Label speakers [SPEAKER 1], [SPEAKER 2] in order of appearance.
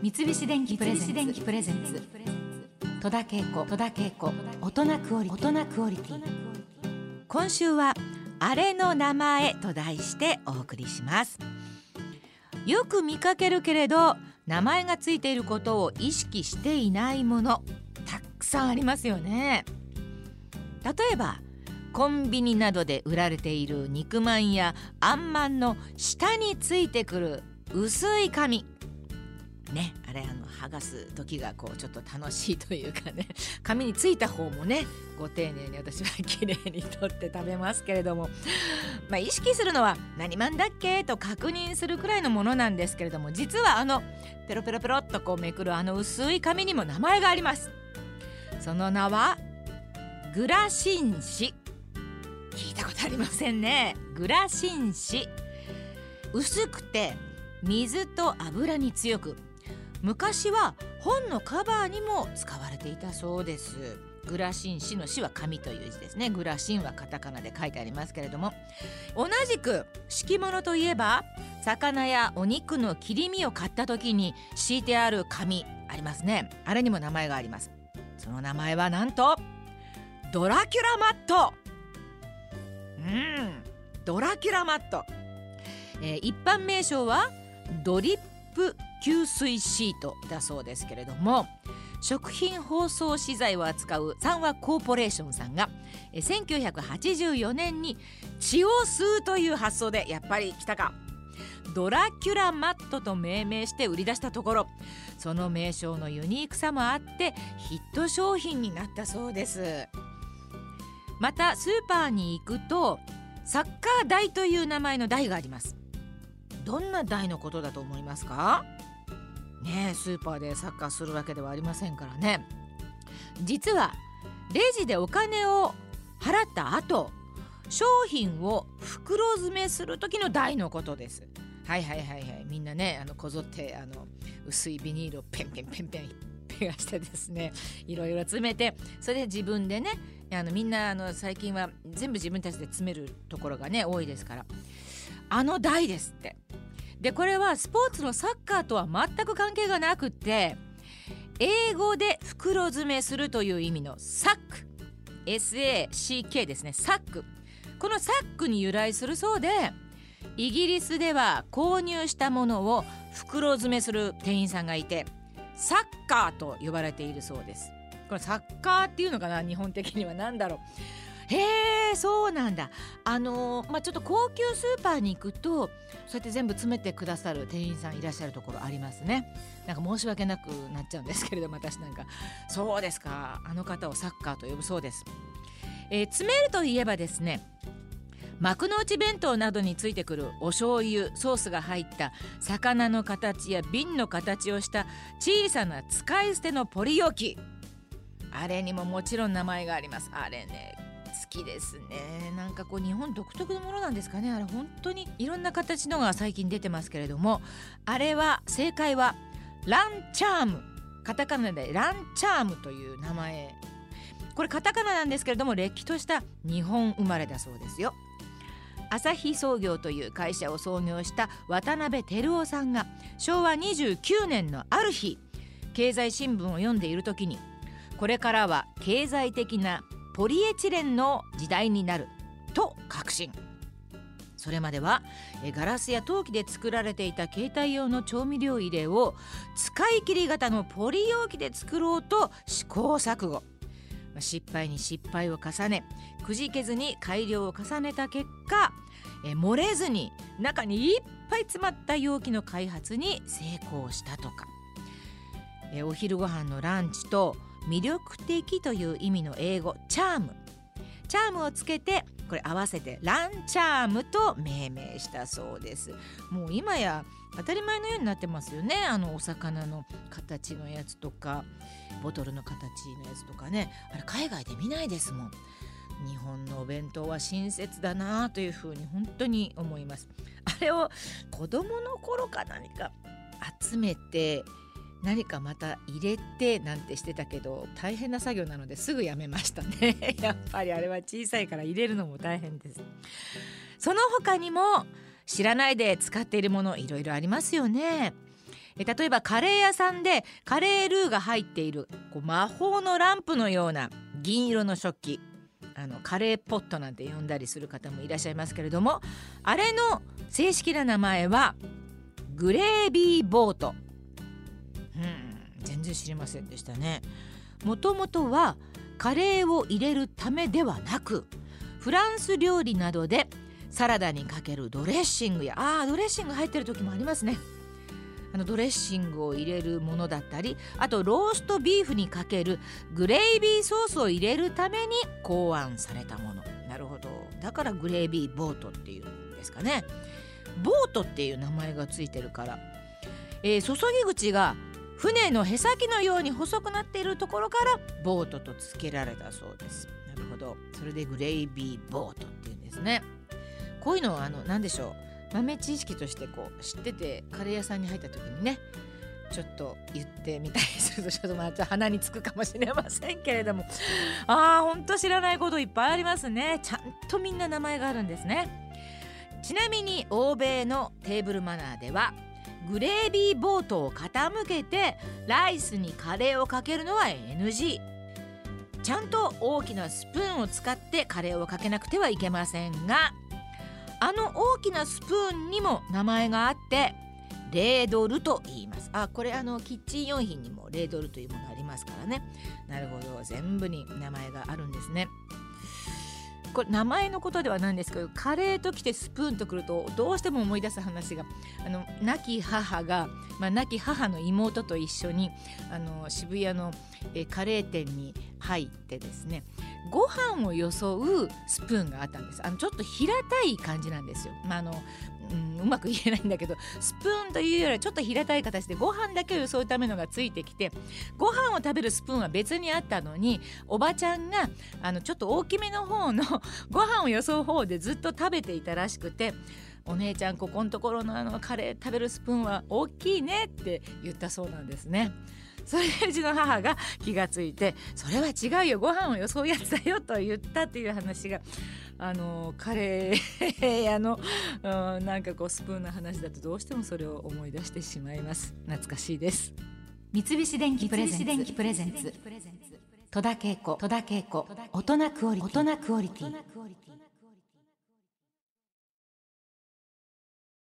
[SPEAKER 1] 三菱電機プレゼンツ。戸田恵子大人クオリティ。今週はあれの名前と題してお送りします。よく見かけるけれど名前がついていることを意識していないものたくさんありますよね。例えばコンビニなどで売られている肉まんやあんまんの下についてくる薄い紙ねあれあの剥がす時がこうちょっと楽しいというかね 紙についた方もねご丁寧に私は綺麗に取って食べますけれども。まあ意識するのは何マンだっけ？と確認するくらいのものなんですけれども実はあのペロペロペロっとこうめくるあの薄い紙にも名前があります。その名はグラシン紙聞いたことありませんね。グラシン紙薄くて水と油に強く昔は本のカバーにも使われていたそうです。グラシン紙の紙は紙という字ですね。グラシンはカタカナで書いてありますけれども。同じく敷物といえば魚やお肉の切り身を買った時に敷いてある紙ありますね。あれにも名前があります。その名前はなんとドラキュラマット。うんドラキュラマット、えー、一般名称はドリップ吸水シートだそうですけれども食品包装資材を扱う三和コーポレーションさんが1984年に血を吸うという発想でやっぱり来たか。ドラキュラマットと命名して売り出したところその名称のユニークさもあってヒット商品になったそうです。またスーパーに行くとサッカー台という名前の台があります。どんな台のことだと思いますか？ねスーパーでサッカーするわけではありませんからね。実はレジでお金を払った後商品を袋詰めする時の台のことです。はいはいはいはい。みんなねあのこぞってあの薄いビニールをペンペンペンペンペガしてですねいろいろ詰めてそれで自分でねあのみんなあの最近は全部自分たちで詰めるところがね多いですからあの台ですってでこれはスポーツのサッカーとは全く関係がなくって英語で袋詰めするという意味のサック。SACK ですね。サック。このサックに由来するそうでイギリスでは購入したものを袋詰めする店員さんがいてサッカーと呼ばれているそうです。これサッカーっていうのかな？日本的には何だろう？へえそうなんだ。あのー、まあちょっと高級スーパーに行くとそうやって全部詰めてくださる店員さんいらっしゃるところありますね。なんか申し訳なくなっちゃうんですけれども私なんか。そうですか。あの方をサッカーと呼ぶそうです、えー、詰めるといえばですね幕の内弁当などについてくるお醤油ソースが入った魚の形や瓶の形をした小さな使い捨てのポリ容器。あれにももちろん名前があります。あれねきですね。なんかこう日本独特のものなんですかね。あれ本当にいろんな形のが最近出てますけれども。あれは正解はランチャーム。カタカナでランチャームという名前。これカタカナなんですけれどもれっきとした日本生まれだそうですよ。朝日創業という会社を創業した渡辺照夫さんが昭和29年のある日経済新聞を読んでいる時にこれからは経済的なポリエチレンの時代になると確信。それまではガラスや陶器で作られていた携帯用の調味料入れを使い切り型のポリ容器で作ろうと試行錯誤。失敗に失敗を重ねくじけずに改良を重ねた結果え漏れずに中にいっぱい詰まった容器の開発に成功したとか。えお昼ご飯のランチと魅力的という意味の英語チャームチャームをつけてこれ合わせてランチャームと命名したそうです。もう今や当たり前のようになってますよね。あのお魚の形のやつとかボトルの形のやつとかね。あれ海外で見ないですもん。日本のお弁当は親切だなというふうに本当に思います。あれを子供の頃か何か集めて何かまた入れてなんてしてたけど大変な作業なのですぐやめましたね。やっぱりあれは小さいから入れるのも大変です。その他にも知らないで使っているものいろいろありますよね。え例えばカレー屋さんでカレールーが入っているこう魔法のランプのような銀色の食器あのカレーポットなんて呼んだりする方もいらっしゃいますけれどもあれの正式な名前はグレービーボート。うん全然知りませんでしたね。もともとはカレーを入れるためではなくフランス料理などでサラダにかけるドレッシングやあドレッシング入ってる時もありますね。あのドレッシングを入れるものだったりあとローストビーフにかけるグレイビーソースを入れるために考案されたもの。なるほど。だからグレイビーボートっていうんですかね。ボートっていう名前がついてるから、えー、注ぎ口が船のへさきのように細くなっているところからボートと付けられたそうです。なるほど。それでグレイビーボートっていうんですね。こういうのはあの何でしょう。豆知識としてこう知っててカレー屋さんに入った時にねちょっと言ってみたりす。るとちょっとまた鼻につくかもしれませんけれども。あーほんと知らないこといっぱいありますね。ちゃんとみんな名前があるんですね。ちなみに欧米のテーブルマナーではグレービーボートを傾けてライスにカレーをかけるのは NG ちゃんと大きなスプーンを使ってカレーをかけなくてはいけませんがあの大きなスプーンにも名前があってレードルと言います。あこれあのキッチン用品にもレードルというものありますからね。なるほど。全部に名前があるんですね。これ名前のことではないんですけどカレーときてスプーンとくるとどうしても思い出す話があの亡き母が、まあ、亡き母の妹と一緒にあの渋谷のえカレー店に入ってですねご飯を装うスプーンがあったんです。あのちょっと平たい感じなんですよ、まあ、あのうん、うまく言えないんだけどスプーンというよりはちょっと平たい形でご飯だけをよそうためのがついてきてご飯を食べるスプーンは別にあったのにおばちゃんがあのちょっと大きめの方のご飯をよそう方でずっと食べていたらしくてお姉ちゃんここのところのあのカレー食べるスプーンは大きいねって言ったそうなんですね。それでうちの母が気がついて「それは違うよご飯をよそうやつだよ」と言ったっていう話があのカレー屋の、うん、なんかこうスプーンの話だとどうしてもそれを思い出してしまいます。懐かしいです。
[SPEAKER 2] 三菱電機プレゼンツ。戸田恵子大人クオリティ